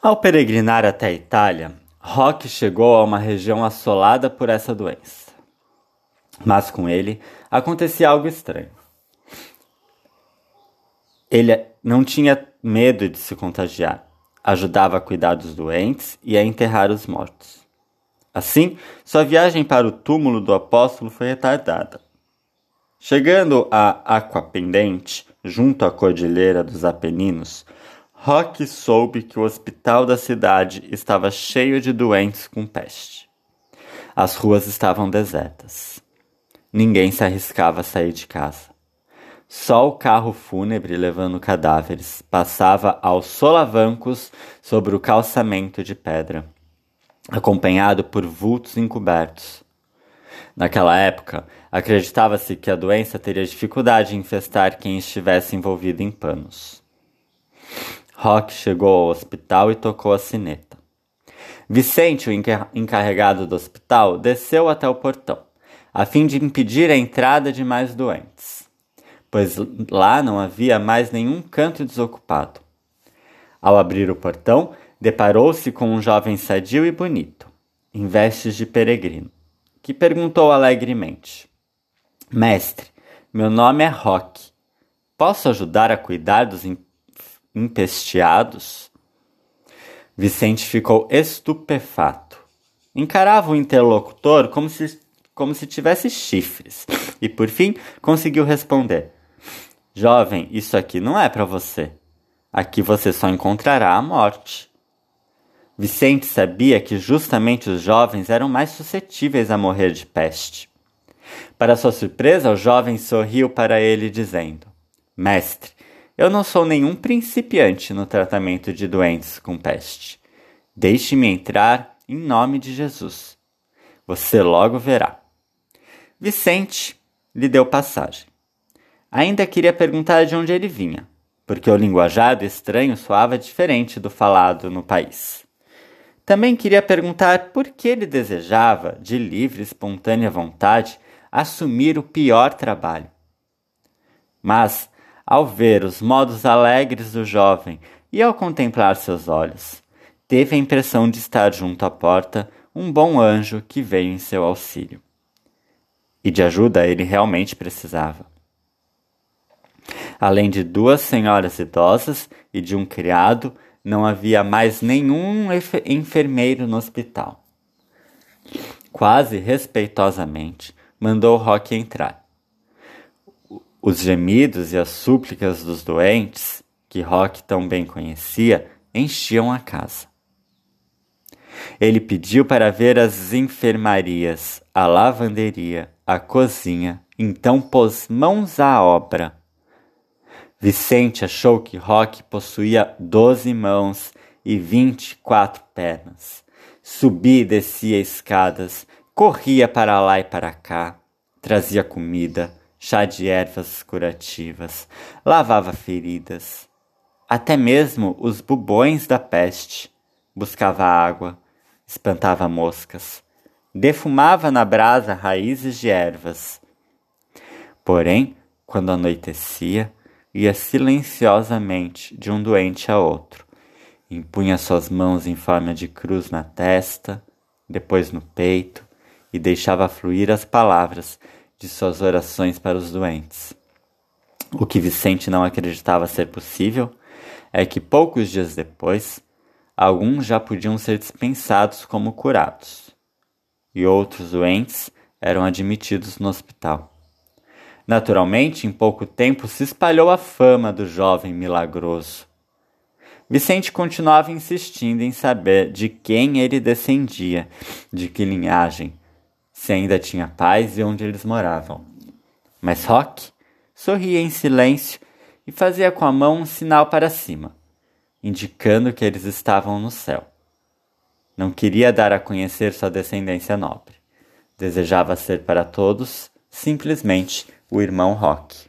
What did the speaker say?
Ao peregrinar até a Itália, Rock chegou a uma região assolada por essa doença. Mas com ele acontecia algo estranho. Ele não tinha medo de se contagiar, ajudava a cuidar dos doentes e a enterrar os mortos. Assim, sua viagem para o túmulo do apóstolo foi retardada. Chegando a Aquapendente, junto à cordilheira dos Apeninos, Rock soube que o hospital da cidade estava cheio de doentes com peste. As ruas estavam desertas. Ninguém se arriscava a sair de casa. Só o carro fúnebre levando cadáveres passava aos solavancos sobre o calçamento de pedra, acompanhado por vultos encobertos. Naquela época, acreditava-se que a doença teria dificuldade em infestar quem estivesse envolvido em panos. Rock chegou ao hospital e tocou a sineta. Vicente, o encarregado do hospital, desceu até o portão, a fim de impedir a entrada de mais doentes, pois lá não havia mais nenhum canto desocupado. Ao abrir o portão, deparou-se com um jovem sadio e bonito, em vestes de peregrino, que perguntou alegremente: Mestre, meu nome é Rock. Posso ajudar a cuidar dos empesteados? Vicente ficou estupefato. Encarava o interlocutor como se, como se tivesse chifres e, por fim, conseguiu responder: Jovem, isso aqui não é para você. Aqui você só encontrará a morte. Vicente sabia que justamente os jovens eram mais suscetíveis a morrer de peste. Para sua surpresa, o jovem sorriu para ele, dizendo: Mestre, eu não sou nenhum principiante no tratamento de doentes com peste. Deixe-me entrar em nome de Jesus. Você logo verá. Vicente lhe deu passagem. Ainda queria perguntar de onde ele vinha, porque o linguajado estranho soava diferente do falado no país. Também queria perguntar por que ele desejava, de livre e espontânea vontade, assumir o pior trabalho. Mas ao ver os modos alegres do jovem e ao contemplar seus olhos. Teve a impressão de estar junto à porta um bom anjo que veio em seu auxílio. E de ajuda ele realmente precisava. Além de duas senhoras idosas e de um criado, não havia mais nenhum enfermeiro no hospital. Quase respeitosamente, mandou Roque entrar. Os gemidos e as súplicas dos doentes, que Rock tão bem conhecia, enchiam a casa. Ele pediu para ver as enfermarias, a lavanderia, a cozinha, então pôs mãos à obra. Vicente achou que Rock possuía doze mãos e vinte e quatro pernas. Subia e descia escadas, corria para lá e para cá, trazia comida, chá de ervas curativas, lavava feridas, até mesmo os bubões da peste, buscava água, espantava moscas, defumava na brasa raízes de ervas. Porém, quando anoitecia, ia silenciosamente de um doente a outro, impunha suas mãos em forma de cruz na testa, depois no peito, e deixava fluir as palavras de suas orações para os doentes. O que Vicente não acreditava ser possível é que poucos dias depois, alguns já podiam ser dispensados como curados, e outros doentes eram admitidos no hospital. Naturalmente, em pouco tempo se espalhou a fama do jovem milagroso. Vicente continuava insistindo em saber de quem ele descendia, de que linhagem, se ainda tinha paz e onde eles moravam. Mas Rock sorria em silêncio e fazia com a mão um sinal para cima, indicando que eles estavam no céu. Não queria dar a conhecer sua descendência nobre. Desejava ser para todos simplesmente o irmão Rock.